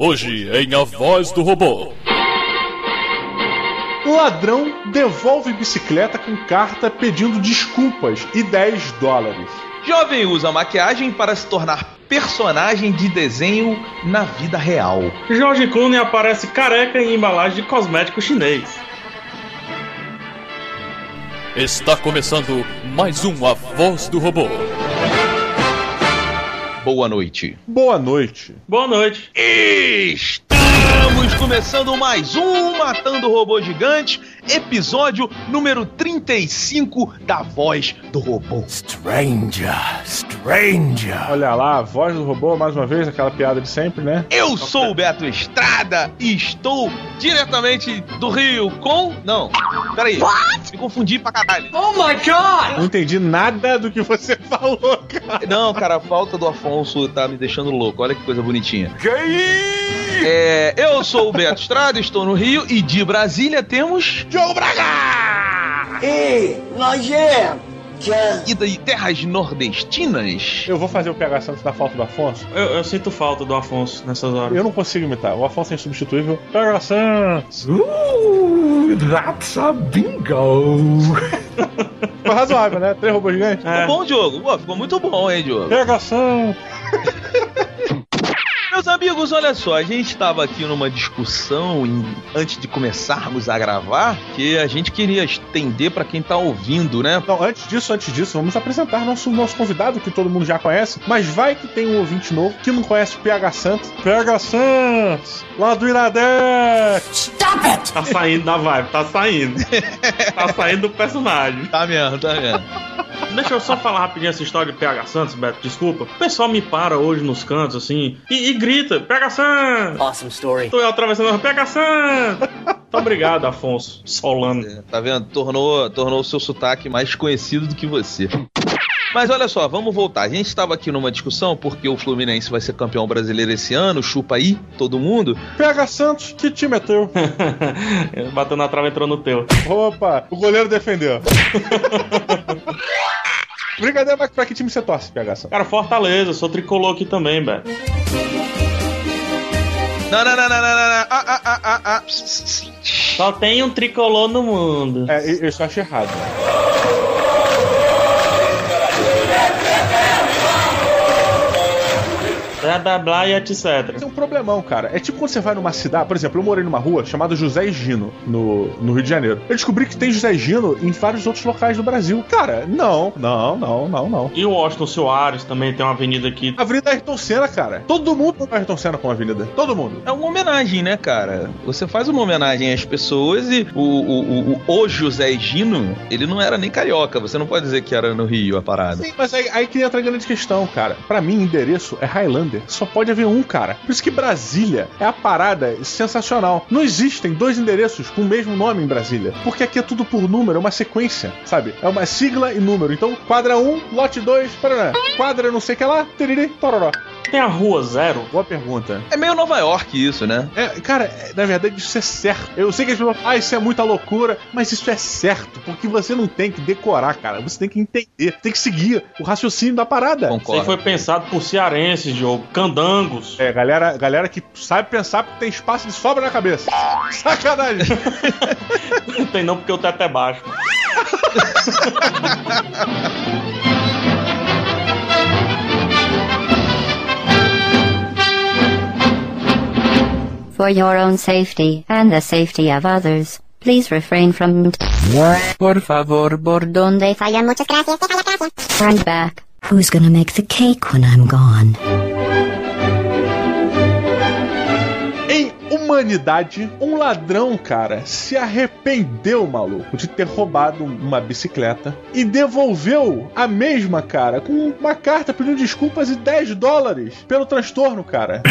Hoje em A Voz do Robô. Ladrão devolve bicicleta com carta pedindo desculpas e 10 dólares. Jovem usa maquiagem para se tornar personagem de desenho na vida real. George Clooney aparece careca em embalagem de cosmético chinês. Está começando mais um A Voz do Robô. Boa noite. Boa noite. Boa noite. Estamos começando mais um Matando Robô Gigante, episódio número 35 da Voz do Robô. Stranger, stranger. Olha lá, a voz do robô, mais uma vez, aquela piada de sempre, né? Eu sou o Beto Estrada e estou diretamente do Rio com. Não, peraí. Me confundi pra caralho. Não entendi nada do que você falou, cara. Não, cara, a falta do Afonso tá me deixando louco. Olha que coisa bonitinha. É, eu sou o Beto Estrada, estou no Rio e de Brasília temos. Diogo Braga! Ei, nojento. E de terras nordestinas. Eu vou fazer o PH Santos da falta do Afonso. Eu, eu sinto falta do Afonso nessas horas. Eu não consigo imitar. O Afonso é insubstituível. PH Santos. Ooh, that's a bingo. Foi razoável, né? Três robôs gigantes. É. Ficou bom, Diogo? Pô, ficou muito bom, hein, Diogo? PH Santos. Meus amigos, olha só, a gente estava aqui numa discussão em- antes de começarmos a gravar que a gente queria estender para quem tá ouvindo, né? Não, antes disso, antes disso, vamos apresentar nosso, nosso convidado, que todo mundo já conhece. Mas vai que tem um ouvinte novo que não conhece o PH Santos. PH Santos, lá do Iradex. Tá saindo da vibe, tá saindo. tá saindo do personagem. Tá mesmo, tá mesmo. Deixa eu só falar rapidinho essa história de PH Santos, Beto, desculpa. O pessoal me para hoje nos cantos, assim, e, e grita, PH Santos! Awesome story. Tô atravessando a rua, PH Santos! Muito obrigado, Afonso Solano. Tá vendo? Tornou, tornou o seu sotaque mais conhecido do que você. Mas olha só, vamos voltar. A gente estava aqui numa discussão porque o Fluminense vai ser campeão brasileiro esse ano, chupa aí, todo mundo. PH Santos, que time é teu? Bateu na trave, entrou no teu. Opa, o goleiro defendeu. Brincadeira, mas pra que time você torce, PH Santos? Cara, Fortaleza, sou tricolor aqui também, Beto. Não, não, não, não, não, não, não. Ah, ah, ah, ah, ah. Só tem um tricolor no mundo. É, eu eu acho errado. Blá, blá, blá e etc. Tem um problemão, cara. É tipo quando você vai numa cidade, por exemplo, eu morei numa rua chamada José e Gino, no, no Rio de Janeiro. Eu descobri que tem José e Gino em vários outros locais do Brasil. Cara, não, não, não, não, não. E o Washington Soares também tem uma avenida aqui. A Avenida Ayrton Senna, cara. Todo mundo tem Ayrton Senna com a avenida. Todo mundo. É uma homenagem, né, cara? Você faz uma homenagem às pessoas e o, o, o, o, José Gino, ele não era nem carioca. Você não pode dizer que era no Rio a parada. Sim, mas aí, aí que entra a grande questão, cara. Pra mim, endereço é Highlander. Só pode haver um, cara. Por isso que Brasília é a parada sensacional. Não existem dois endereços com o mesmo nome em Brasília. Porque aqui é tudo por número, é uma sequência, sabe? É uma sigla e número. Então, quadra 1, lote 2, parará. Quadra não sei o que lá, teriri, tororó. Tem a Rua Zero. Boa pergunta. É meio Nova York isso, né? É, cara, é, na verdade isso é certo. Eu sei que as pessoas falam, ah, isso é muita loucura, mas isso é certo, porque você não tem que decorar, cara. Você tem que entender, tem que seguir o raciocínio da parada. Isso aí Concordo. foi pensado por cearenses, Diogo. Candangos. É, galera, galera que sabe pensar porque tem espaço de sobra na cabeça. Sacanagem. Não tem não porque o teto é baixo. For your own safety and the safety of others, please refrain from Por favor, bordón. donde falla muchas gracias, deja la casa. Turn back. Who's gonna make the cake when I'm gone? Humanidade, um ladrão, cara, se arrependeu, maluco, de ter roubado uma bicicleta e devolveu a mesma, cara, com uma carta pedindo desculpas e 10 dólares pelo transtorno, cara.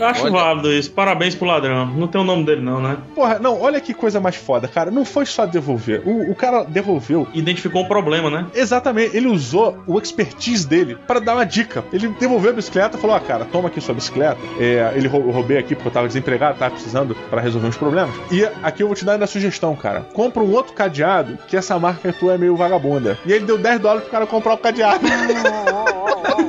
Eu acho Olha. válido isso. Parabéns pro ladrão. Não tem o nome dele, não, né? Porra, não, olha que coisa mais foda, cara. Não foi só devolver. O, o cara devolveu Identificou o problema, né? Exatamente, ele usou o expertise dele para dar uma dica. Ele devolveu a bicicleta e falou: Ah, cara, toma aqui sua bicicleta. É, ele roubei aqui porque eu tava desempregado, tava precisando para resolver uns problemas. E aqui eu vou te dar ainda a sugestão, cara. Compra um outro cadeado que essa marca tua é meio vagabunda. E ele deu 10 dólares pro cara comprar o cadeado.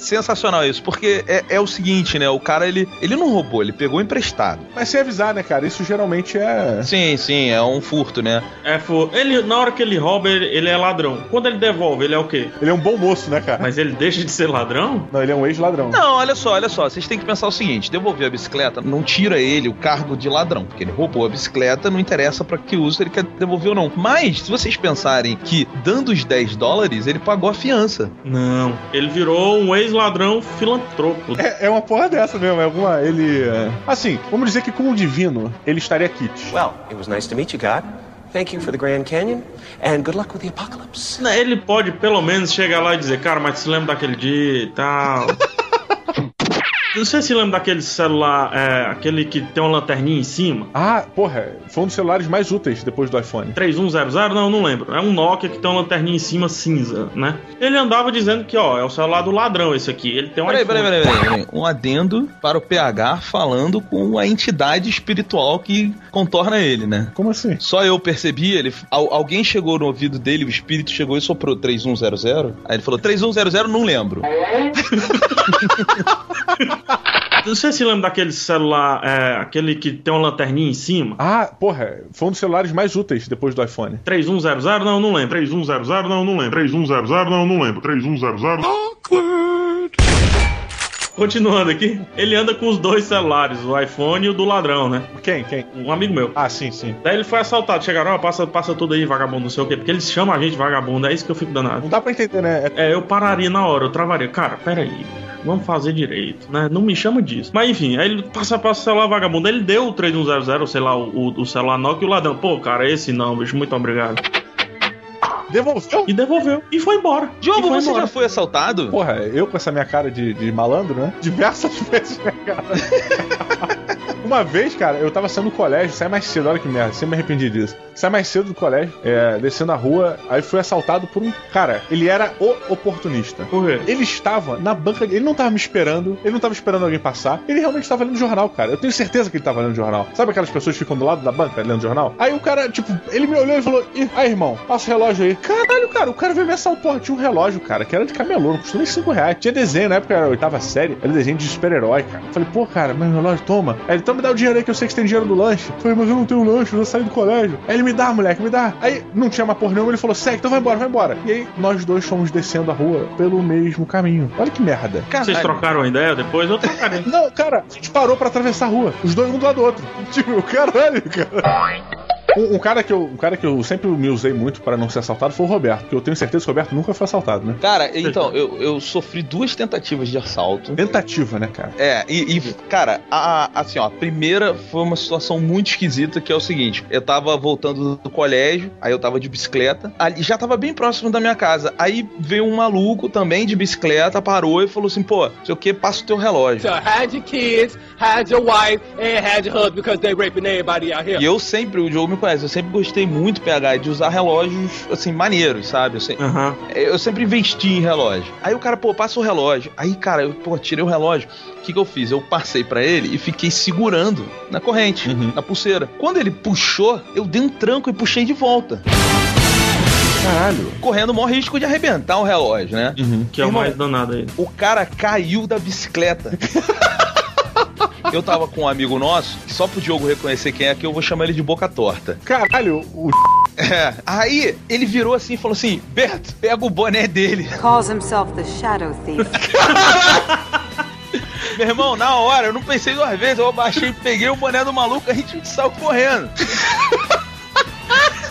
sensacional isso, porque é, é o seguinte, né? O cara, ele, ele não roubou, ele pegou emprestado. Mas sem avisar, né, cara? Isso geralmente é. Sim, sim, é um furto, né? É, for... ele, na hora que ele rouba, ele, ele é ladrão. Quando ele devolve, ele é o quê? Ele é um bom moço, né, cara? Mas ele deixa de ser ladrão? Não, ele é um ex-ladrão. Não, olha só, olha só. Vocês têm que pensar o seguinte: devolver a bicicleta não tira ele o cargo de ladrão, porque ele roubou a bicicleta, não interessa pra que uso ele quer devolver ou não. Mas, se vocês pensarem que dando os 10 dólares, ele pagou a fiança. Não. Ele virou um ex-ladrão filantropo. É, é uma porra dessa mesmo, é alguma. Ele. é- Assim, vamos dizer que com o divino, ele estaria kit. Well, it was nice to meet you, God. Thank you for the Grand Canyon, and good luck with the apocalypse. Né, Ele pode pelo menos chegar lá e dizer, cara, mas se lembra daquele dia e tal. Não sei se lembra daquele celular, é, aquele que tem uma lanterninha em cima. Ah, porra, foi um dos celulares mais úteis depois do iPhone. 3100? Não, não lembro. É um Nokia que tem uma lanterninha em cima cinza, né? Ele andava dizendo que, ó, é o celular do ladrão esse aqui. Ele tem um Peraí, iPhone. peraí, peraí, peraí, peraí. Um adendo para o PH falando com a entidade espiritual que contorna ele, né? Como assim? Só eu percebi, ele, al- alguém chegou no ouvido dele, o espírito chegou e soprou 3100. Aí ele falou: 3100, não lembro. Não sei se lembra daquele celular, é, aquele que tem uma lanterninha em cima. Ah, porra, foi um dos celulares mais úteis depois do iPhone. 3100? Não, não lembro. 3100? Não, não lembro. 3100? Não, não lembro. 3100? Continuando aqui, ele anda com os dois celulares, o iPhone e o do ladrão, né? Quem? Quem? Um amigo meu. Ah, sim, sim. Daí ele foi assaltado, chegaram, ó, passa, passa tudo aí, vagabundo, não sei o quê. Porque eles chamam a gente de vagabundo, é isso que eu fico danado. Não dá pra entender, né? É- É, eu pararia na hora, eu travaria. Cara, peraí. Vamos fazer direito, né? Não me chama disso. Mas enfim, aí ele passa, passa o celular vagabundo. Ele deu o 3100, sei lá, o, o, o celular Nokia e o ladrão. Pô, cara, esse não, bicho, muito obrigado. Devolveu? E devolveu. E foi embora. Diogo, foi você embora. já foi assaltado? Porra, eu com essa minha cara de, de malandro, né? Diversas vezes, né, cara? Uma vez, cara, eu tava saindo do colégio, sai mais cedo, olha que merda, sempre me arrependi disso. Sai mais cedo do colégio, é, descendo a rua, aí fui assaltado por um. Cara, ele era o oportunista. Por quê? Ele estava na banca, ele não tava me esperando, ele não tava esperando alguém passar, ele realmente estava lendo jornal, cara. Eu tenho certeza que ele tava lendo jornal. Sabe aquelas pessoas que ficam do lado da banca lendo jornal? Aí o cara, tipo, ele me olhou e falou: Ih, aí, irmão, passa o relógio aí. Caralho, cara, o cara veio me assaltar. Tinha um relógio, cara, que era de camelô, não custou nem 5 reais. Tinha desenho, na época era a oitava série, era desenho de super-herói, cara. Falei, pô, cara, meu relógio, toma. Aí ele, então me dá o dinheiro aí que eu sei que você tem dinheiro do lanche. Falei, mas eu não tenho lanche, eu já saí do colégio. Aí ele me dá, moleque, me dá. Aí não tinha mais porra nenhuma, ele falou, segue, então vai embora, vai embora. E aí nós dois fomos descendo a rua pelo mesmo caminho. Olha que merda. Vocês trocaram a ideia depois? Eu trocarei. Não, cara, a gente parou pra atravessar a rua. Os dois um do lado do outro. Tipo, caralho, cara. Um, um cara que eu, um cara que eu sempre me usei muito para não ser assaltado foi o Roberto, porque eu tenho certeza que o Roberto nunca foi assaltado, né? Cara, então, eu, eu sofri duas tentativas de assalto. Tentativa, né, cara? É, e, e, cara, a, a- assim, ó, a primeira foi uma situação muito esquisita, que é o seguinte, eu tava voltando do colégio, aí eu tava de bicicleta, ali já tava bem próximo da minha casa, aí veio um maluco também de bicicleta, parou e falou assim, pô, sei o que, passa o teu relógio. So had your kids, had your wife, and had your husband because they raping everybody out here. E eu sempre, o Diogo me conhece, eu sempre gostei muito, PH, de usar relógios, assim, maneiros, sabe? Eu, se- Aham. eu sempre investi em relógio. Aí o cara, pô, passa o relógio. Aí, cara, eu, pô, tirei o relógio. O que, que eu fiz? Eu passei pra ele e fiquei segurando na corrente, na pulseira. Quando ele puxou, eu dei um tranco e puxei de volta. Caralho. Correndo o maior risco de arrebentar o relógio, né? Que é o mais danado aí. O cara caiu da bicicleta. Eu tava com um amigo nosso, que só pro Diogo reconhecer quem é, que eu vou chamar ele de boca torta. Caralho, o É. Aí ele virou assim e falou assim: Beto, pega o boné dele. Calls himself the Shadow Thief. Meu irmão, na hora, eu não pensei duas vezes, eu abaixei, peguei o boné do maluco, a gente saiu correndo.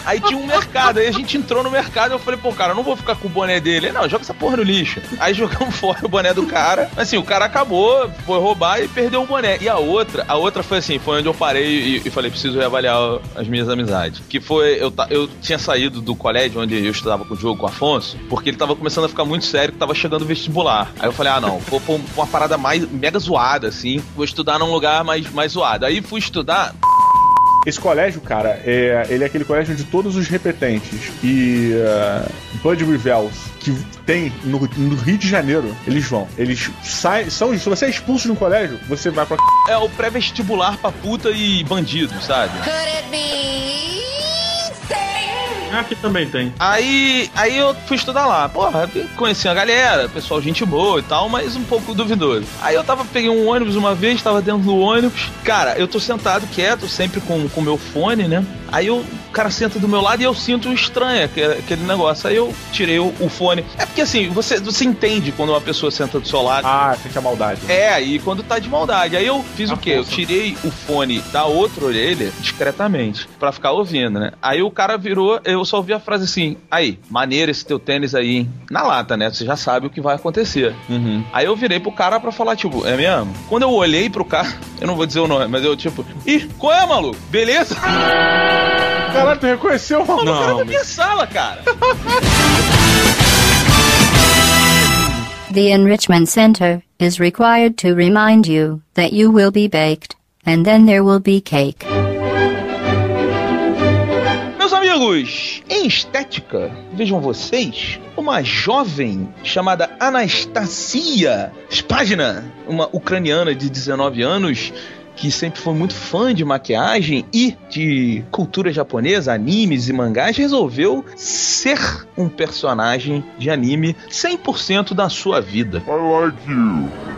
Aí tinha um mercado, aí a gente entrou no mercado, eu falei, pô, cara, eu não vou ficar com o boné dele. Ele, Não, joga essa porra no lixo. Aí jogamos fora o boné do cara. Assim, o cara acabou, foi roubar e perdeu o boné. E a outra, a outra foi assim, foi onde eu parei e, e falei, preciso reavaliar as minhas amizades. Que foi, eu, eu tinha saído do colégio onde eu estudava com o Diogo, com o Afonso, porque ele tava começando a ficar muito sério, que tava chegando o vestibular. Aí eu falei, ah, não, vou pôr uma parada mais mega zoada, assim, vou estudar num lugar mais, mais zoado. Aí fui estudar, Esse colégio, cara, é, ele é aquele colégio onde todos os repetentes e uh, Bud Revels que tem no, no Rio de Janeiro, eles vão. Eles saem. São, se você é expulso de um colégio, você vai pra. é o pré-vestibular pra puta e bandido, sabe? Could it be? Aqui também tem. Aí, aí eu fui estudar lá. Porra, conheci a galera, pessoal, gente boa e tal, mas um pouco duvidoso. Aí eu tava, peguei um ônibus uma vez, tava dentro do ônibus. Cara, eu tô sentado quieto, sempre com o meu fone, né? Aí eu, o cara senta do meu lado e eu sinto estranho aquele, negócio. Aí eu tirei o, o fone. É porque assim, você, você entende quando uma pessoa senta do seu lado. Ah, tem que a maldade. É, aí quando tá de maldade. Aí eu fiz A o quê? Eu força. tirei o fone da outra orelha discretamente pra ficar ouvindo, né? Aí o cara virou, eu só ouvi a frase assim: "Aí, maneiro esse teu tênis aí, hein?" Na lata, né? Você já sabe o que vai acontecer. Uhum. Aí eu virei pro cara pra falar tipo: "É mesmo?" Quando eu olhei pro cara, eu não vou dizer o nome, mas eu tipo: "Ih, qual é, maluco? Beleza?" Caralho, tu reconheceu? No cara Não, da minha sala, cara. The Enrichment Center is required to remind you that you will be baked, and then there will be cake. Meus amigos, em estética, vejam vocês, uma jovem chamada Anastasia Spagina, uma ucraniana de 19 anos, que sempre foi muito fã de maquiagem e de cultura japonesa, animes e mangás, resolveu ser um personagem de anime 100% da sua vida.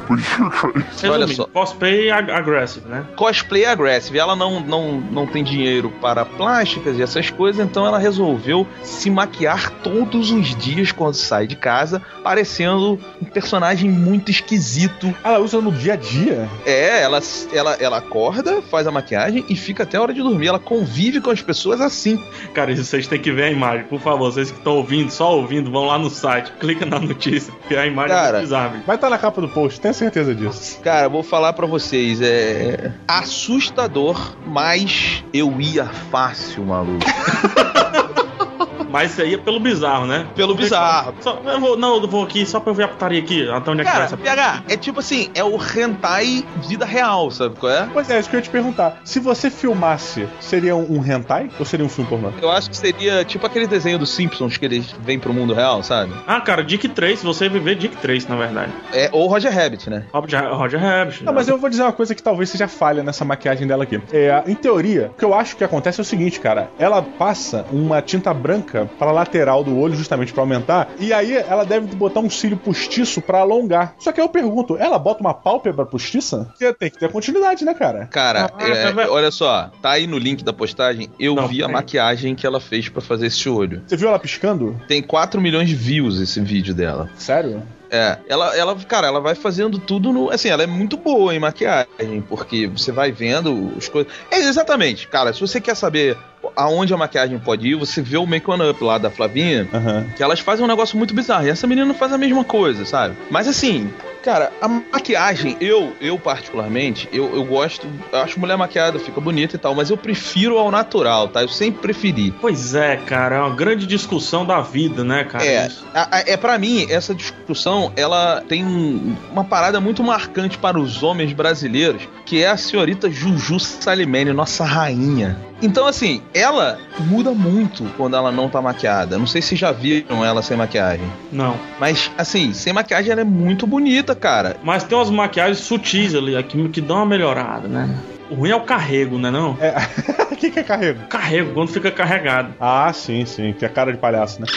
Olha Resumindo, só. cosplay ag- aggressive, né? cosplay aggressive. Ela não, não, não tem dinheiro para plásticas e essas coisas, então ela resolveu se maquiar todos os dias quando sai de casa, parecendo um personagem muito esquisito. Ela usa no dia a dia? É, ela, ela, ela acorda, faz a maquiagem e fica até a hora de dormir. Ela convive com as pessoas assim. Cara, isso vocês têm que ver a imagem. Por favor, vocês que estão ouvindo, só ouvindo, vão lá no site, clica na notícia, porque a imagem Cara. é bizarra. Vai estar na capa do post, tenho certeza disso. Cara, vou falar pra vocês, é assustador, mas eu ia fácil, maluco. Mas isso aí é pelo bizarro, né? Pelo bizarro. Só, eu vou, não, eu vou aqui só pra eu ver a putaria aqui, até onde é que vai essa PH, é tipo assim, é o hentai vida real, sabe qual é? Pois é, isso que eu ia te perguntar. Se você filmasse, seria um hentai ou seria um filme pornô? Eu acho que seria tipo aquele desenho dos Simpsons que eles vêm pro mundo real, sabe? Ah, cara, Dick 3, se você viver Dick 3, na verdade. É, ou Roger Rabbit, né? Roger, Roger Rabbit. Não, mas eu vou dizer uma coisa que talvez seja falha nessa maquiagem dela aqui. É, em teoria, o que eu acho que acontece é o seguinte, cara. Ela passa uma tinta branca pra lateral do olho, justamente pra aumentar, e aí ela deve botar um cílio postiço pra alongar. Só que aí eu pergunto, ela bota uma pálpebra postiça? Porque tem que ter continuidade, né, cara? Cara, Ah, é, vendo? olha só, tá aí no link da postagem, eu Não, vi a maquiagem que ela fez pra fazer esse olho. Você viu ela piscando? Tem 4 milhões de views esse vídeo dela. Sério? É, ela, ela, cara, ela vai fazendo tudo no. Assim, ela é muito boa em maquiagem, porque você vai vendo as coisas. É, exatamente, cara, se você quer saber aonde a maquiagem pode ir, você vê o Make One Up lá da Flavinha, Aham. que elas fazem um negócio muito bizarro. E essa menina faz a mesma coisa, sabe? Mas assim, cara, a maquiagem, eu, eu particularmente, eu, eu gosto, eu acho mulher maquiada, fica bonita e tal, mas eu prefiro ao natural, tá? Eu sempre preferi. Pois é, cara, é uma grande discussão da vida, né, cara? É, a- a- é para mim essa discussão ela tem um- uma parada muito marcante para os homens brasileiros, que é a senhorita Juju Salimene, nossa rainha. Então assim, ela muda muito quando ela não tá maquiada. Não sei se já viram ela sem maquiagem, Não. mas assim, sem maquiagem ela é muito bonita, cara. Mas tem umas maquiagens sutis ali, aqui, que dão uma melhorada, né? O ruim é o carrego, né não? O que, que é carrego? Carrego, quando fica carregado. Ah, sim, sim. Tem a cara de palhaço, né?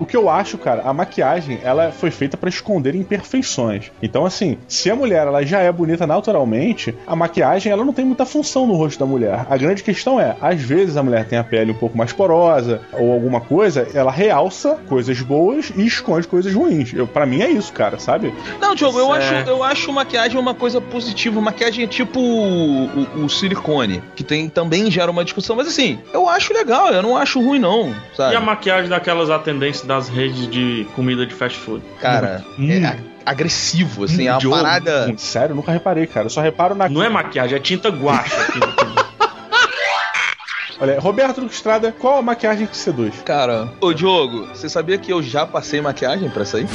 O que eu acho, cara, a maquiagem, ela foi feita pra esconder imperfeições. Então, assim, se a mulher ela já é bonita naturalmente, a maquiagem ela não tem muita função no rosto da mulher. A grande questão é, às vezes a mulher tem a pele um pouco mais porosa ou alguma coisa, ela realça coisas boas e esconde coisas ruins. Eu, para mim é isso, cara, sabe? Não, Diogo, eu acho, Certo. eu acho maquiagem uma coisa positiva. Maquiagem é tipo o, o- o silicone, que tem, também gera uma discussão. Mas assim, eu acho legal, eu não acho ruim, não. Sabe? E a maquiagem daquelas atendentes das redes de comida de fast food? Cara, Hum. é agressivo, assim, é uma Diogo, parada. Sério, eu nunca reparei, cara. Eu só reparo na. Não é maquiagem, é tinta guache. aquilo. Olha, Roberto Duque Estrada, qual a maquiagem que seduz? Cara, ô Diogo, você sabia que eu já passei maquiagem pra sair?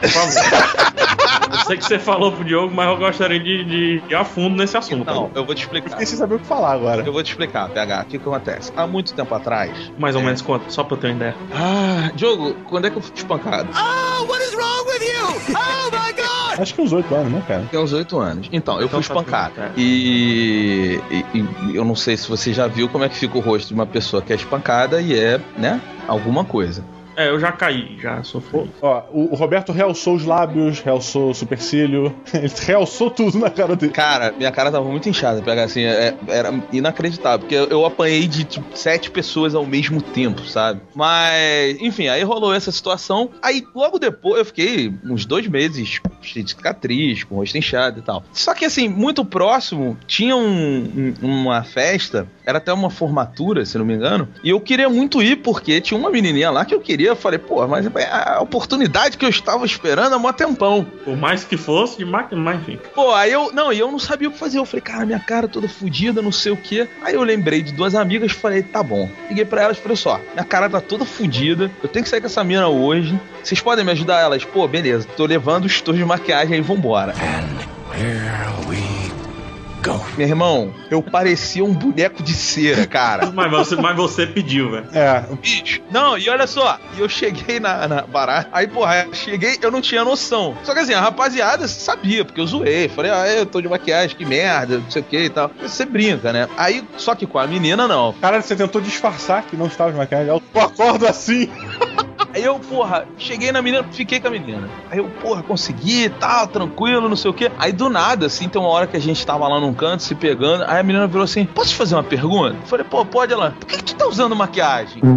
Por favor. Eu sei que você falou pro Diogo, mas eu gostaria de, de ir a fundo nesse assunto. Não, eu vou te explicar. Fiquei sem saber o que falar agora. Eu vou te explicar, PH, o que, que acontece? Há muito tempo atrás. Mais ou menos quanto? Só pra eu ter uma ideia. Ah, Diogo, quando é que eu fui espancado? Oh, what is wrong with you? Oh my god! Acho que uns 8 anos, né, cara? Tem uns 8 anos. Então, eu Então fui tá espancado. é. E, e- e eu não sei se você já viu como é que fica o rosto de uma pessoa que é espancada e é, né, alguma coisa. É, eu já caí, já sofri. Ó, o, o Roberto realçou os lábios, realçou o supercílio, ele realçou tudo na cara dele. Cara, minha cara tava muito inchada, pegar assim, é- era inacreditável, porque eu, eu apanhei de tipo, sete pessoas ao mesmo tempo, sabe? Mas, enfim, aí rolou essa situação. Aí, logo depois, eu fiquei uns dois meses cheio de cicatriz, com o rosto inchado e tal. Só que, assim, muito próximo, tinha um- um- uma festa, era até uma formatura, se não me engano, e eu queria muito ir, porque tinha uma menininha lá que eu queria. Eu falei, pô, mas é a oportunidade que eu estava esperando há mó tempão. Por mais que fosse, de máquina, mas enfim. Pô, aí eu. Não, e eu não sabia o que fazer. Eu falei, cara, minha cara toda fodida, não sei o quê. Aí eu lembrei de duas amigas falei, tá bom. Liguei pra elas e falei, só, minha cara tá toda fodida. Eu tenho que sair com essa mina hoje. Vocês podem me ajudar? Elas, pô, beleza. Tô levando os tons de maquiagem aí, vambora. Here we Meu irmão, eu parecia um boneco de cera, cara. Mas você, mas você pediu, velho. É, Bicho. Não, e olha só, e eu cheguei na, na barata. Aí, porra, eu cheguei, eu não tinha noção. Só que assim, a rapaziada sabia, porque eu zoei. Falei, ah, eu tô de maquiagem, que merda, não sei o que e tal. Você brinca, né? Aí, só que com a menina, não. caralho, você tentou disfarçar que não estava de maquiagem. Eu acordo assim. Aí eu, porra, cheguei na menina, fiquei com a menina. Aí eu, porra, consegui, tal, tranquilo, não sei o quê. Aí do nada, assim, tem uma hora que a gente tava lá num canto se pegando. Aí a menina virou assim: Posso te fazer uma pergunta? Eu falei, pô, pode ela. Por que, que tu tá usando maquiagem?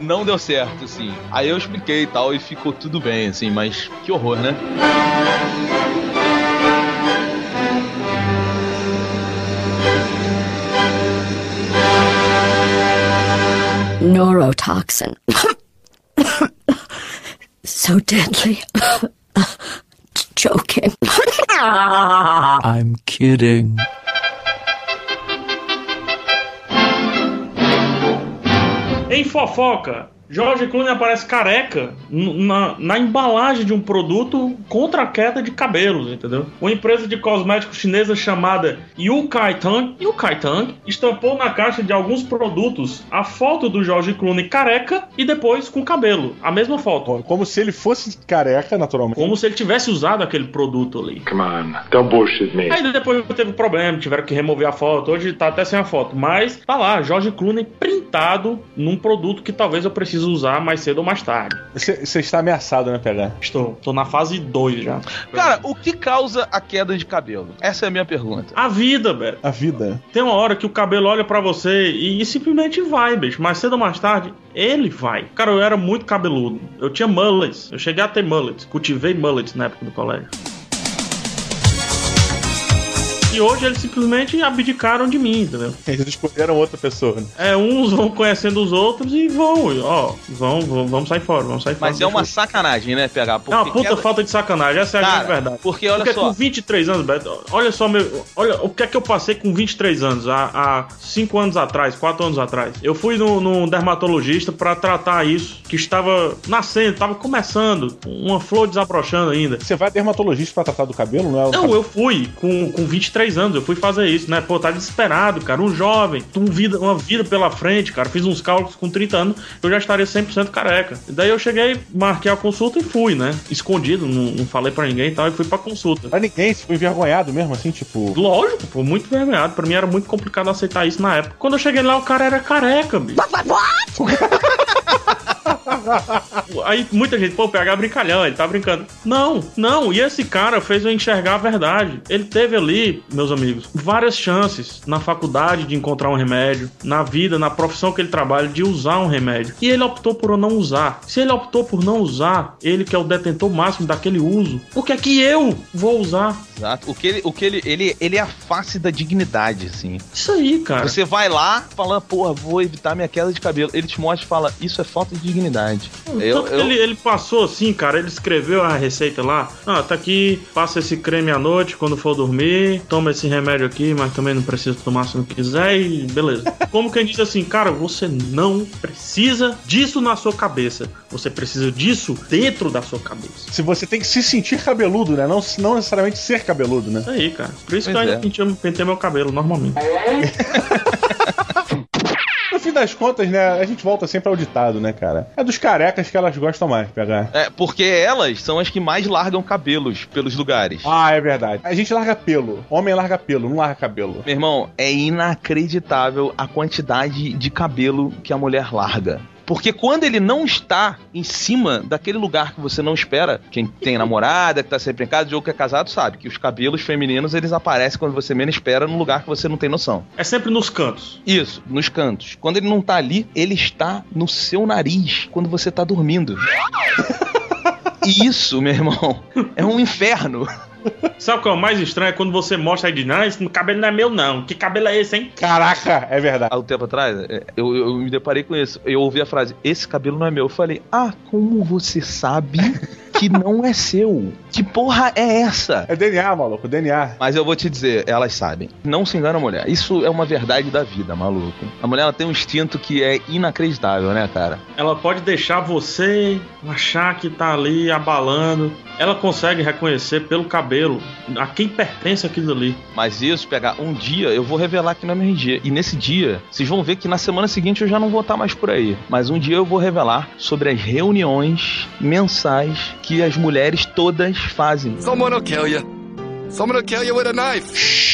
Não deu certo, assim. Aí eu expliquei e tal, e ficou tudo bem, assim, mas que horror, né? Neurotoxin. so deadly. Joking. I'm kidding. Em fofoca, George Clooney aparece careca na, na embalagem de um produto contra a queda de cabelos, entendeu? Uma empresa de cosméticos chinesa chamada Yukai Tang, Yukai Tang estampou na caixa de alguns produtos a foto do George Clooney careca e depois com cabelo. A mesma foto. Como se ele fosse careca, naturalmente. Como se ele tivesse usado aquele produto ali. Come on, don't bullshit me. Aí depois teve problema, tiveram que remover a foto. Hoje tá até sem a foto. Mas tá lá, George Clooney printado num produto que talvez eu precise usar mais cedo ou mais tarde. Você está ameaçado, né, pegar? Estou, tô na fase 2 já. Cara, o que causa a queda de cabelo? Essa é a minha pergunta. A vida, Beto. A vida. Tem uma hora que o cabelo olha pra você e, e simplesmente vai, bicho. Mais cedo ou mais tarde, ele vai. Cara, eu era muito cabeludo. Eu tinha mullets. Eu cheguei a ter mullets. Cultivei mullets na época do colégio. E hoje eles simplesmente abdicaram de mim, entendeu? Eles escolheram outra pessoa. Né? É, uns vão conhecendo os outros e vão, ó, vão, vão, vamos sair fora, vamos sair fora. Mas é uma sacanagem, né, pegar? eu- É uma puta falta de sacanagem, essa é a grande verdade. Porque olha Porque só. com 23 anos, Beto, olha só meu, olha o que é que eu passei com 23 anos, há, há 5 anos atrás, 4 anos atrás. Eu fui no, num dermatologista pra tratar isso, que estava nascendo, estava começando, uma flor desabrochando ainda. Você vai a dermatologista pra tratar do cabelo, não é? Não, eu fui com, com 23 anos, eu fui fazer isso, né? Pô, tá desesperado, cara. Um jovem, uma vida, uma vida pela frente, cara. Fiz uns cálculos com 30 anos, eu já estaria 100% careca. E daí eu cheguei, marquei a consulta e fui, né? Escondido, não, não falei pra ninguém e tal, e fui pra consulta. Pra ninguém, você foi envergonhado mesmo, assim, tipo. Lógico, pô, muito vergonhado. Pra mim era muito complicado aceitar isso na época. Quando eu cheguei lá, o cara era careca, bicho. Aí muita gente, pô, pegar brincalhão, ele tá brincando. Não, não, e esse cara fez eu enxergar a verdade. Ele teve ali, meus amigos, várias chances na faculdade de encontrar um remédio, na vida, na profissão que ele trabalha, de usar um remédio. E ele optou por não usar. Se ele optou por não usar, ele que é o detentor máximo daquele uso, por que é que eu vou usar? Exato. O que ele, o que ele, ele, ele é a face da dignidade, assim. Isso aí, cara. Você vai lá, fala, porra, vou evitar minha queda de cabelo. Ele te mostra e fala, isso é falta de dignidade. Eu, Tanto que eu- Ele, ele passou assim, cara, ele escreveu a receita lá. Ah, tá aqui, passa esse creme à noite quando for dormir, toma esse remédio aqui, mas também não precisa tomar se não quiser e beleza. Como quem diz assim, cara, você não precisa disso na sua cabeça. Você precisa disso dentro da sua cabeça. Se você tem que se sentir cabeludo, né? Não, não necessariamente ser cabeludo, né? Isso aí, cara. Por isso Pois que eu é. ainda pentei, pentei meu cabelo normalmente. Fim das contas, né, a gente volta sempre ao ditado, né, cara? É dos carecas que elas gostam mais, pegar. É, porque elas são as que mais largam cabelos pelos lugares. Ah, é verdade. A gente larga pelo. Homem larga pelo, não larga cabelo. Meu irmão, é inacreditável a quantidade de cabelo que a mulher larga. Porque quando ele não está em cima daquele lugar que você não espera, quem tem namorada, que tá sempre em casa, ou que é casado, sabe que os cabelos femininos eles aparecem quando você menos espera num lugar que você não tem noção. É sempre nos cantos. Isso, nos cantos. Quando ele não tá ali, ele está no seu nariz quando você tá dormindo. E Isso, meu irmão, é um inferno. Sabe o que é o mais estranho? É quando você mostra aí de não, esse cabelo não é meu, não. Que cabelo é esse, hein? Caraca, é verdade. Há um tempo atrás, é, eu, eu me deparei com isso. Eu ouvi a frase: Esse cabelo não é meu. Eu falei: Ah, como você sabe que não é seu? Que porra é essa? É DNA, maluco, DNA. Mas eu vou te dizer, elas sabem. Não se engana, mulher. Isso é uma verdade da vida, maluco. A mulher ela tem um instinto que é inacreditável, né, cara? Ela pode deixar você achar que tá ali abalando. Ela consegue reconhecer pelo cabelo a quem pertence aquilo ali. Mas isso, pegar um dia, eu vou revelar aqui no MRG. E nesse dia, vocês vão ver que na semana seguinte eu já não vou estar mais por aí. Mas um dia eu vou revelar sobre as reuniões mensais que as mulheres todas fazem. Someone will kill you. Someone will kill you with a knife.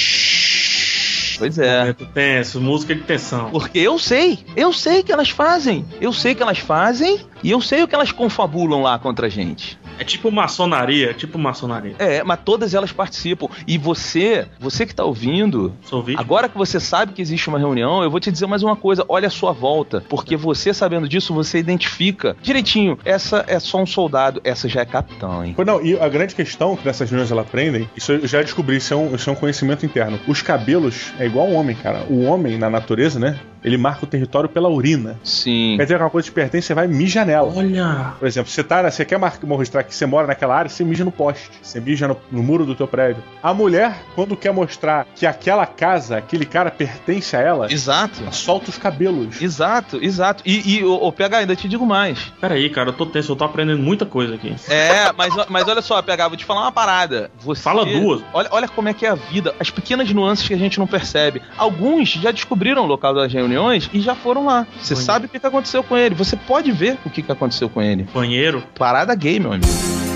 Pois é. Momento tenso, música de tensão. Porque eu sei, eu sei que elas fazem. Eu sei que elas fazem e eu sei o que elas confabulam lá contra a gente. É tipo maçonaria, tipo maçonaria. É, mas todas elas participam. E você, você que tá ouvindo, agora que você sabe que existe uma reunião, eu vou te dizer mais uma coisa: olha a sua volta. Porque você sabendo disso, você identifica direitinho. Essa é só um soldado, essa já é capitão, hein? Pois Não, e a grande questão que nessas reuniões ela aprendem, isso eu já descobri, isso é, um, isso é um conhecimento interno. Os cabelos é igual ao homem, cara. O homem, na natureza, né? Ele marca o território pela urina. Sim. Quer dizer que uma coisa te pertence, você vai mijar nela. Olha. Por exemplo, você, tá, você quer mostrar que você mora naquela área, você mija no poste. Você mija no, no muro do teu prédio. A mulher, quando quer mostrar que aquela casa, aquele cara pertence a ela, Exato. ela solta os cabelos. Exato, exato. E, e o, PH, ainda te digo mais. Peraí, cara, eu tô tenso, eu tô aprendendo muita coisa aqui. É, mas, mas olha só, PH, vou te falar uma parada. Você, Fala duas. Olha, olha como é que é a vida, as pequenas nuances que a gente não percebe. Alguns já descobriram o local das reuniões e já foram lá. Você Banheiro. sabe o que, aconteceu com ele. Você pode ver o que, que aconteceu com ele. Banheiro. Parada gay, meu amigo.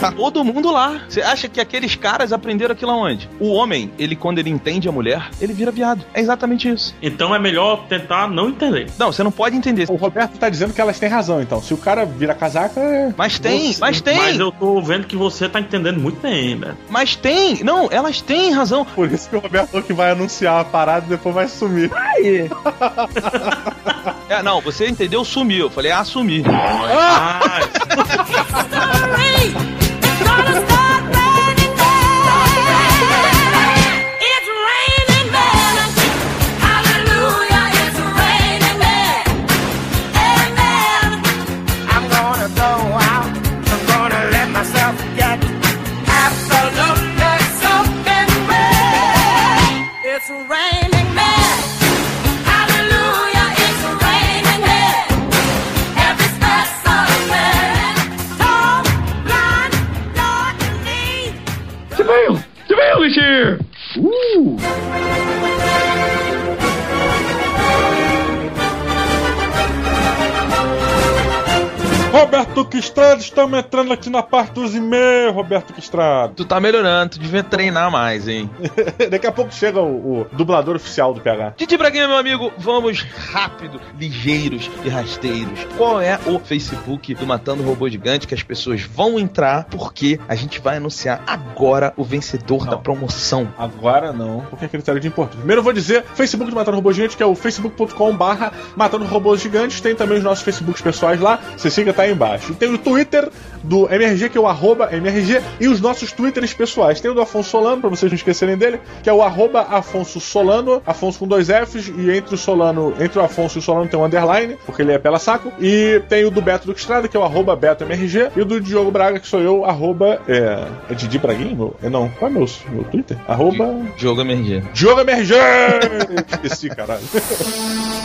Tá todo mundo lá. Você acha que aqueles caras aprenderam aquilo aonde? O homem, ele quando ele entende a mulher, ele vira viado. É exatamente isso. Então é melhor tentar não entender. Não, você não pode entender. O Roberto tá dizendo que elas têm razão, então. Se o cara vira casaca, é. Mas tem, Você- mas tem. Mas eu tô vendo que você tá entendendo muito bem, velho. Mas tem. Não, elas têm razão. Por isso que o Roberto falou que vai anunciar a parada e depois vai sumir. É, não, você entendeu, sumiu. Eu falei, assumir. Ah, It's Roberto Estamos entrando aqui na parte dos e-mails, Roberto Quistrado. Tu tá melhorando, tu devia treinar mais, hein? Daqui a pouco chega o, o dublador oficial do PH. Didi Braguinha, meu amigo, vamos rápido, ligeiros e rasteiros. Qual é o Facebook do Matando Robô Gigante que as pessoas vão entrar porque a gente vai anunciar agora o vencedor da promoção. Agora não, porque é critério de importância. Primeiro eu vou dizer Facebook do Matando Robô Gigante, que é o facebook.com barra Matando Robôs Gigantes. Tem também os nossos Facebooks pessoais lá. Você siga, tá aí embaixo. E tem o Twitter do MRG, que é o arroba MRG, e os nossos Twitters pessoais. Tem o do Afonso Solano, pra vocês não esquecerem dele, que é o arroba Afonso Solano, Afonso com dois Fs, e entre o Solano, entre o Afonso e o Solano tem um underline, porque ele é pela saco. E tem o do Beto do Estrada, que é o arroba Beto MRG, e o do Diogo Braga, que sou eu, arroba. É, é Didi Braguinho? Meu- É, não, qual é meu, meu Twitter? Arroba. Jogo MRG. Diogo MRG! Esqueci, caralho.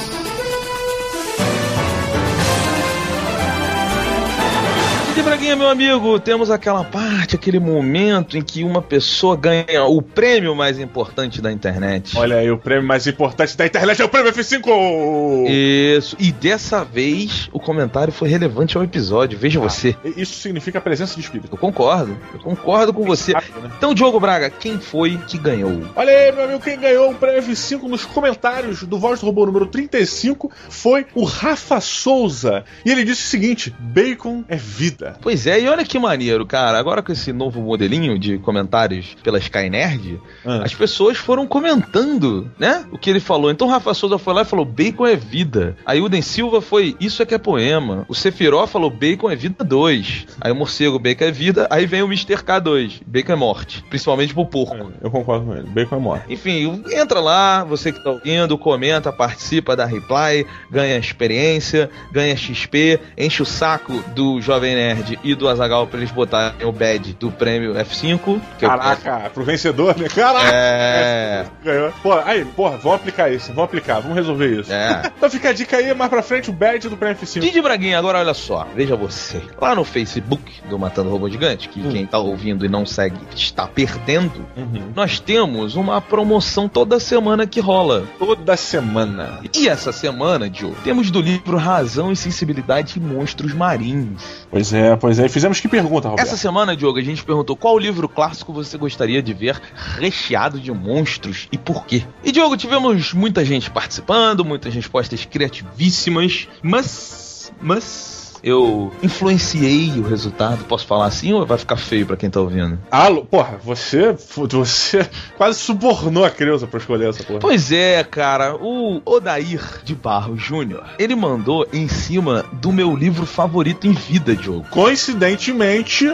Didi Braguinha, meu amigo, temos aquela parte, aquele momento em que uma pessoa ganha o prêmio mais importante da internet. Olha aí, o prêmio mais importante da internet é o prêmio F5! Isso. E dessa vez o comentário foi relevante ao episódio. Veja você. Isso significa a presença de espírito. Eu concordo. Eu concordo com você. Então, Diogo Braga, quem foi que ganhou? Olha aí, meu amigo, quem ganhou o prêmio F5 nos comentários do Voz do Robô número 35 foi o Rafa Souza. E ele disse o seguinte: bacon é vida. Pois é, e olha que maneiro, cara. Agora com esse novo modelinho de comentários pela Sky Nerd, Ah. as pessoas foram comentando, né? O que ele falou. Então o Rafa Souza foi lá e falou: bacon é vida. Aí o Den Silva foi: isso é que é poema. O Sefiró falou: bacon é vida 2. Aí o morcego, bacon é vida. Aí vem o Mr. K2, bacon é morte. Principalmente pro porco. Eu concordo com ele. Bacon é morte. Enfim, entra lá, você que tá ouvindo, comenta, participa da reply, ganha experiência, ganha XP, enche o saco do Jovem Nerd e do Azagal pra eles botarem o badge do prêmio F5. que eu- Caraca, pro vencedor, né? Caraca! É. Ganhou. Pô, aí, porra, vamos aplicar isso, vamos aplicar, vamos resolver isso. É. Então fica a dica aí, mais pra frente, o badge do prêmio F5. Didi Braguinha, agora olha só, veja você. Lá no Facebook do Matando Robô Gigante, que Hum. quem tá ouvindo e não segue está perdendo, Uhum. nós temos uma promoção toda semana que rola. Toda semana. E essa semana, Diogo, temos do livro Razão e Sensibilidade de Monstros Marinhos. Pois é, pois é. Fizemos que pergunta, Roberto? Essa semana, Diogo, a gente perguntou qual livro clássico você gostaria de ver recheado de monstros e por quê. E, Diogo, tivemos muita gente participando, muitas respostas criativíssimas, mas. Mas. Eu influenciei o resultado, posso falar assim ou vai ficar feio pra quem tá ouvindo? Alô, porra, você, você quase subornou a Creuza pra escolher essa porra. Pois é, cara, o Odair de Barro Júnior, ele mandou em cima do meu livro favorito em vida, Diogo. Coincidentemente,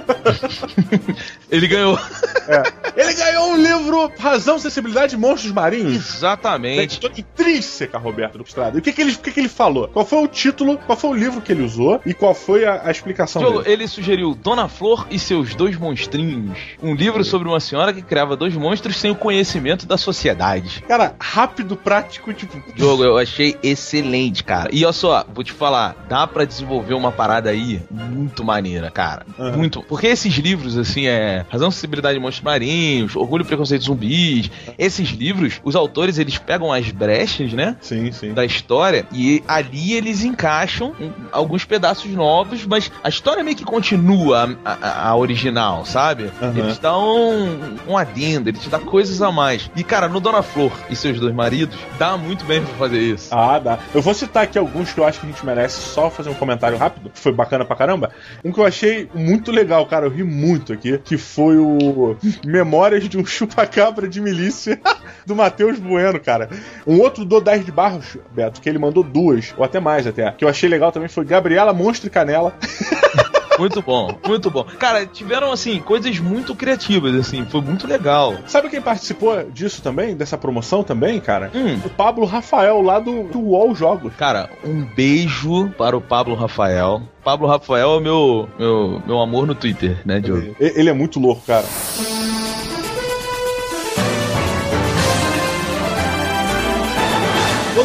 Ele ganhou. ele ganhou o livro Razão, Sensibilidade e Monstros Marinhos. Da Exatamente. editora intrínseca, Roberto do Estrada. E o que, que, ele, o que, que ele falou? Qual foi o título, qual foi o livro que ele usou e qual foi a, a explicação Diogo, dele? ele sugeriu Dona Flor e seus dois monstrinhos. Um livro sobre uma senhora que criava dois monstros sem o conhecimento da sociedade. Cara, rápido, prático, tipo. Diogo, eu achei excelente, cara. E olha só, vou te falar, dá pra desenvolver uma parada aí muito maneira, cara. Aham. Muito. Porque esses livros, assim, é Razão, Sensibilidade de Monstros Marinhos, Orgulho, Preconceito e Zumbis, esses livros, os autores, eles pegam as brechas, né? Sim, sim. da história e ali eles encaixam alguns pedaços novos, mas a história meio que continua a, a- a original, sabe? Aham. Eles dão um, um adendo, ele te dá coisas a mais. E cara, no Dona Flor e seus dois maridos, dá muito bem pra fazer isso. Ah, dá. Eu vou citar aqui alguns que eu acho que a gente merece, só fazer um comentário rápido, que foi bacana pra caramba. Um que eu achei muito legal, cara, eu ri muito aqui, que foi o Memórias de um Chupacabra de Milícia, do Matheus Bueno, cara. Um outro do 10 de Barros, Beto, que ele mandou duas, ou até mais até, que eu achei legal também foi Gabriela Monstro e Canela. Muito bom, muito bom. Cara, tiveram assim coisas muito criativas assim, foi muito legal. Sabe quem participou disso também, dessa promoção também, cara? Hum. O Pablo Rafael, lá do, do UOL Jogos. Cara, um beijo para o Pablo Rafael. Pablo Rafael é o meu, meu, meu amor no Twitter, né, Diogo? Ele é muito louco, cara.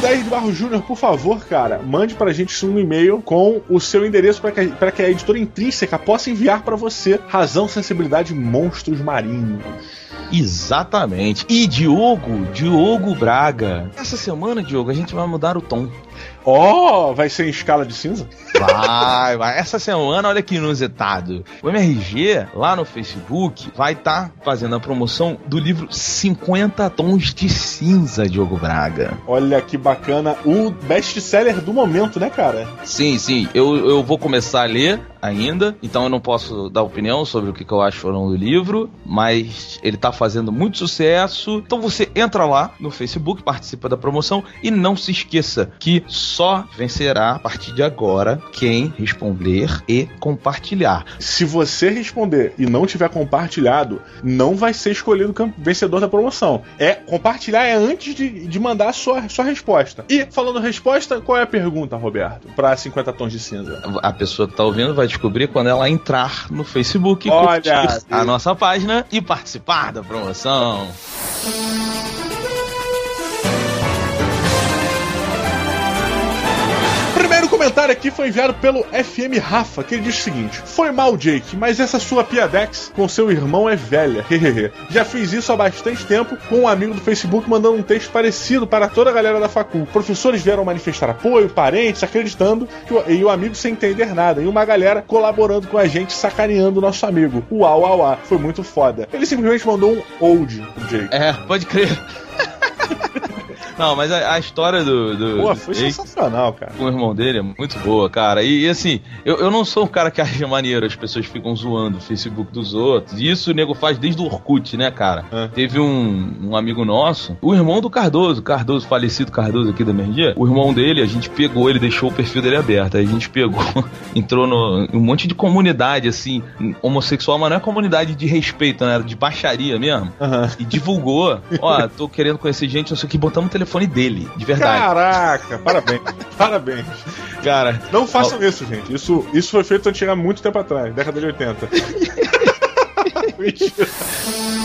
Ô, Dair de Barro Júnior, por favor, cara, mande pra gente um e-mail com o seu endereço para que, pra que a editora intrínseca possa enviar pra você Razão, Sensibilidade Monstros Marinhos. Exatamente. E Diogo, Diogo Braga. Essa semana, Diogo, a gente vai mudar o tom. Ó, oh, vai ser em escala de cinza? Vai, vai. Essa semana, olha que inusitado. O MRG, lá no Facebook, vai estar fazendo a promoção do livro 50 Tons de Cinza, Diogo Braga. Olha que bacana. O best-seller do momento, né, cara? Sim, sim. Eu, eu vou começar a ler ainda, então eu não posso dar opinião sobre o que, que eu acho ou não do livro, mas ele tá fazendo muito sucesso. Então você entra lá no Facebook, participa da promoção e não se esqueça que só vencerá a partir de agora quem responder e compartilhar. Se você responder e não tiver compartilhado, não vai ser escolhido o vencedor da promoção. É compartilhar é antes de, de mandar a sua, sua resposta. E falando resposta, qual é a pergunta, Roberto? Pra 50 tons de cinza. A pessoa que tá ouvindo vai descobrir quando ela entrar no Facebook, Olha curtir a nossa página e participar da promoção. Primeiro comentário aqui foi enviado pelo FM Rafa, que ele diz o seguinte: Foi mal, Jake, mas essa sua piadex com seu irmão é velha. Hehehe. Já fiz isso há bastante tempo com um amigo do Facebook mandando um texto parecido para toda a galera da facul. Professores vieram manifestar apoio, parentes, acreditando que o, e o amigo sem entender nada. E uma galera colaborando com a gente, sacaneando o nosso amigo. Uau, uau, uau. Foi muito foda. Ele simplesmente mandou um old pro Jake. É, pode crer. Não, mas a, a história do. do Pô, foi sensacional, cara. com o irmão dele é muito boa, cara. E, e, assim, eu, eu não sou um cara que acha maneiro, as pessoas ficam zoando o Facebook dos outros. E isso o nego faz desde o Orkut, né, cara? É. Teve um, um amigo nosso, o irmão do Cardoso, Cardoso, falecido Cardoso aqui da MRG. O irmão dele, a gente pegou, ele deixou o perfil dele aberto. Aí a gente pegou, entrou no um monte de comunidade, assim, homossexual, mas não é comunidade de respeito, né? Era de baixaria mesmo. E divulgou, ó, tô querendo conhecer gente, não sei o que, botamos o telefone dele, de verdade. Caraca, parabéns. parabéns. Cara, Não façam isso, gente. Isso, isso foi feito há muito tempo atrás, década de 80. Mentira.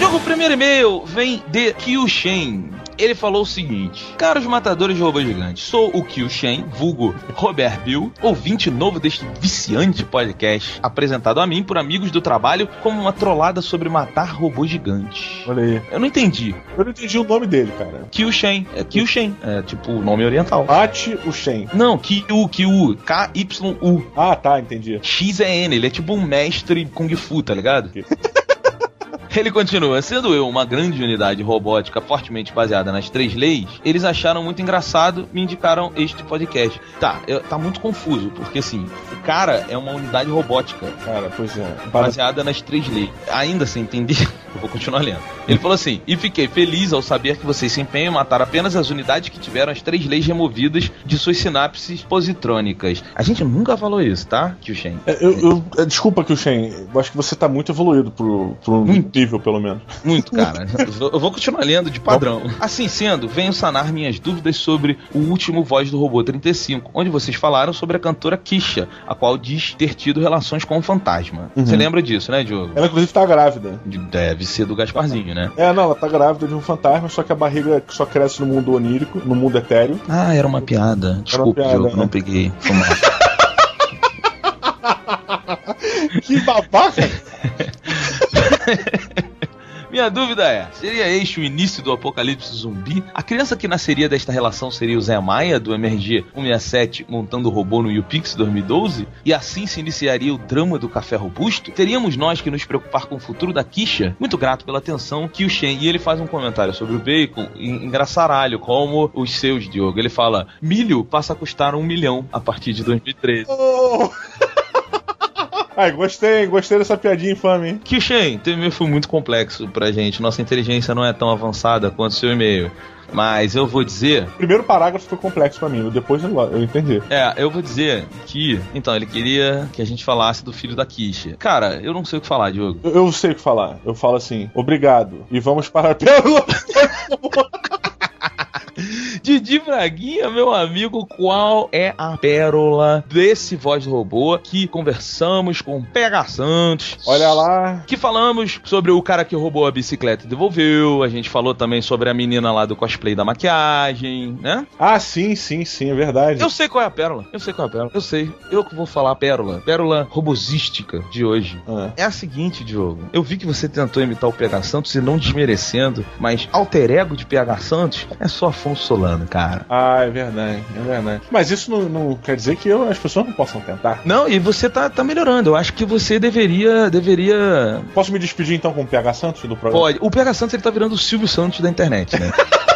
Jogo, o primeiro e-mail vem de Kyushen. Ele falou o seguinte: Caros matadores de robô gigantes, sou o Kyushen, vulgo Robert Bill, ouvinte novo deste viciante podcast, apresentado a mim por amigos do trabalho como uma trollada sobre matar robô gigante. Olha aí. Eu não entendi. Eu não entendi o nome dele, cara. Kyushen, é Kyushen, é tipo o nome oriental. Ati o Shen. Não, Kyu, Kyu, K-Y-U. Ah, tá, entendi. X é N, ele é tipo um mestre Kung Fu, tá ligado? Ele continua, sendo eu uma grande unidade robótica fortemente baseada nas três leis, eles acharam muito engraçado, me indicaram este podcast. Tá, eu- tá muito confuso, porque assim, o cara é uma unidade robótica Cara, pois é. Para- baseada nas três leis. Ainda sem entender, eu vou continuar lendo. Ele falou assim: e fiquei feliz ao saber que vocês se empenham em matar apenas as unidades que tiveram as três leis removidas de suas sinapses positrônicas. A gente nunca falou isso, tá, Kyushen? É, Eu, eu- é, desculpa, Kyushen. Eu acho que você tá muito evoluído pro, pro nível, pelo menos. Muito, cara. Eu vou- Eu vou continuar lendo de padrão. Assim sendo, venho sanar minhas dúvidas sobre o último Voz do Robô 35, onde vocês falaram sobre a cantora Kisha, a qual diz ter tido relações com o fantasma. Uhum. Você lembra disso, né, Diogo? Ela, inclusive, tá grávida. Deve ser do Gasparzinho, né? É, não, ela tá grávida de um fantasma, só que a barriga só cresce no mundo onírico, no mundo etéreo. Ah, era uma piada. Desculpa, piada, Diogo, né? não peguei. Foi mal. Que babaca! Minha dúvida é: seria este o início do apocalipse zumbi? A criança que nasceria desta relação seria o Zé Maia, do MRG 167, montando o robô no UPix 2012? E assim se iniciaria o drama do café robusto? Teríamos nós que nos preocupar com o futuro da Kisha? Muito grato pela atenção que o Shen. E ele faz um comentário sobre o bacon, en- engraçaralho, como os seus, Diogo. Ele fala: milho passa a custar um milhão a partir de 2013. Oh! Ai, gostei, gostei dessa piadinha infame, hein? Kishen, teu e-mail foi muito complexo pra gente. Nossa inteligência não é tão avançada quanto o seu e-mail. Mas eu vou dizer. O primeiro parágrafo foi complexo pra mim, depois eu, entendi. É, eu vou dizer que. Então, ele queria que a gente falasse do filho da Kisha. Cara, eu não sei o que falar, Diogo. Eu, eu sei o que falar. Eu falo assim, obrigado. E vamos para a pérola. Didi Braguinha, meu amigo, qual é a pérola desse voz do robô que conversamos com o Pega Santos? Olha lá. Que falamos sobre o cara que roubou a bicicleta e devolveu. A gente falou também sobre a menina lá do cosplay da maquiagem, né? Ah, sim, sim, sim, é verdade. Eu sei qual é a pérola. Eu sei qual é a pérola. Eu sei. Eu que vou falar a pérola. Pérola robosística de hoje. É a seguinte, Diogo. Eu vi que você tentou imitar o PH Santos e não desmerecendo, mas alter ego de PH Santos é só Afonso Solano, cara. Ah, é verdade, é verdade. Mas isso não, não quer dizer que eu- as pessoas não possam tentar. Não, e você tá, tá melhorando. Eu acho que você deveria. deveria. Posso me despedir então com o PH Santos do programa? Pode. O PH Santos ele tá virando o Silvio Santos da internet, né?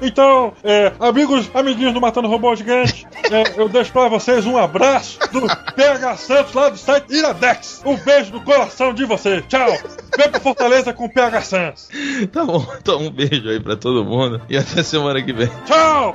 Então, é, amigos, amiguinhos do Matando Robô Gigante, é, eu deixo pra vocês um abraço do PH Santos lá do site Iradex. Um beijo no coração de vocês. Tchau. Vem pra Fortaleza com o PH Santos. tá bom. Então um beijo aí pra todo mundo e até semana que vem. Tchau.